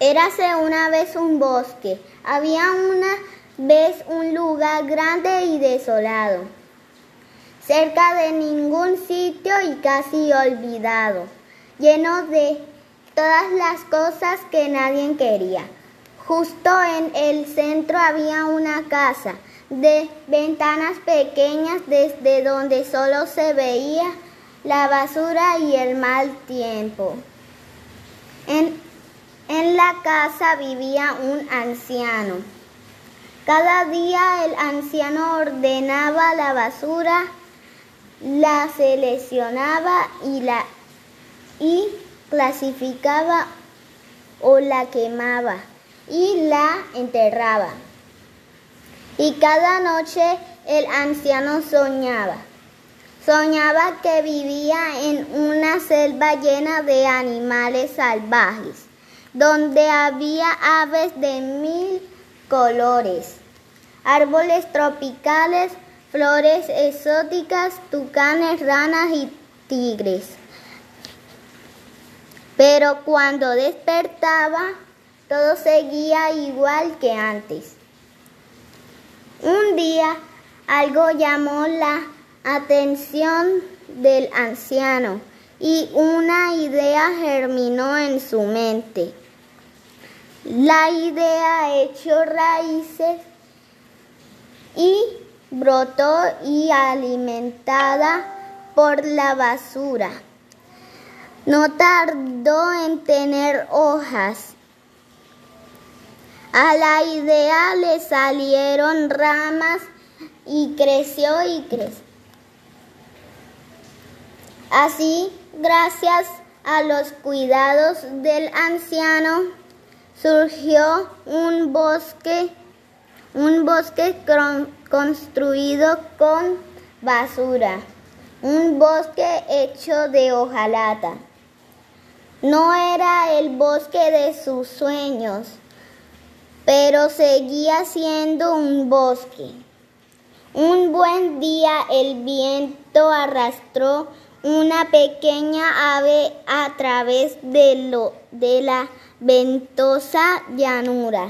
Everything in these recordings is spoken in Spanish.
Érase una vez un bosque. Había una vez un lugar grande y desolado, cerca de ningún sitio y casi olvidado, lleno de todas las cosas que nadie quería. Justo en el centro había una casa de ventanas pequeñas desde donde solo se veía la basura y el mal tiempo. La casa vivía un anciano. Cada día el anciano ordenaba la basura, la seleccionaba y la y clasificaba o la quemaba y la enterraba. Y cada noche el anciano soñaba. Soñaba que vivía en una selva llena de animales salvajes donde había aves de mil colores, árboles tropicales, flores exóticas, tucanes, ranas y tigres. Pero cuando despertaba, todo seguía igual que antes. Un día algo llamó la atención del anciano y una idea germinó en su mente. La idea echó raíces y brotó y alimentada por la basura. No tardó en tener hojas. A la idea le salieron ramas y creció y creció. Así, gracias a los cuidados del anciano, surgió un bosque, un bosque construido con basura, un bosque hecho de hojalata. No era el bosque de sus sueños, pero seguía siendo un bosque. Un buen día el viento arrastró una pequeña ave a través de, lo, de la ventosa llanura.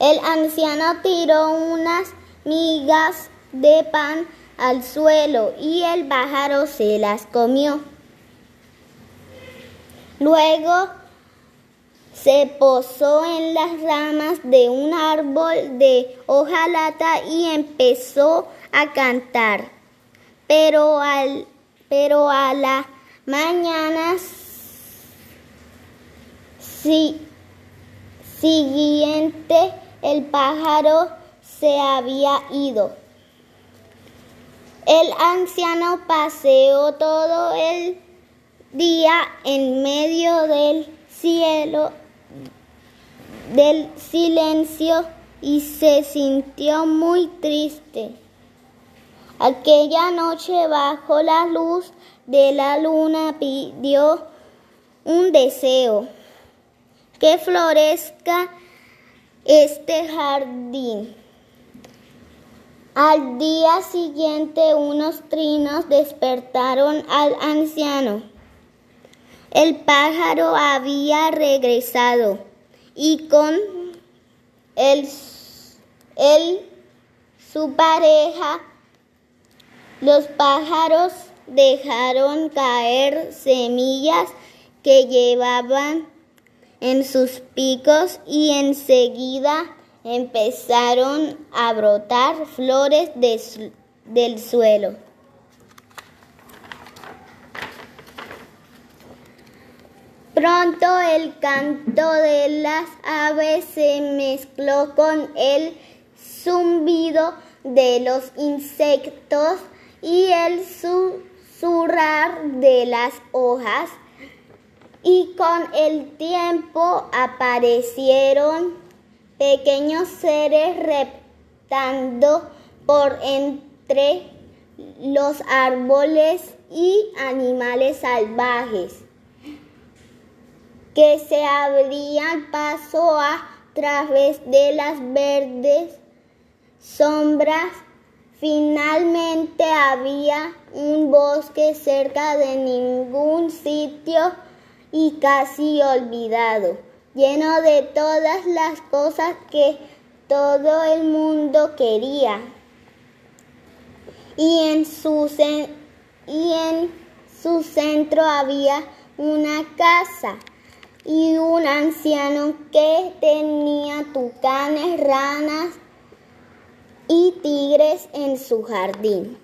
El anciano tiró unas migas de pan al suelo y el pájaro se las comió. Luego se posó en las ramas de un árbol de hojalata y empezó a cantar pero, al, pero a la mañana siguiente el pájaro se había ido. El anciano paseó todo el día en medio del cielo, del silencio y se sintió muy triste. Aquella noche bajo la luz de la luna pidió un deseo, que florezca este jardín. Al día siguiente unos trinos despertaron al anciano. El pájaro había regresado y con él, su pareja los pájaros dejaron caer semillas que llevaban en sus picos y enseguida empezaron a brotar flores del suelo. Pronto el canto de las aves se mezcló con el zumbido de los insectos y el susurrar de las hojas. Y con el tiempo aparecieron pequeños seres reptando por entre los árboles y animales salvajes que se abrían paso a través de las verdes sombras Finalmente había un bosque cerca de ningún sitio y casi olvidado, lleno de todas las cosas que todo el mundo quería. Y en su, y en su centro había una casa y un anciano que tenía tucanes, ranas y tigres en su jardín.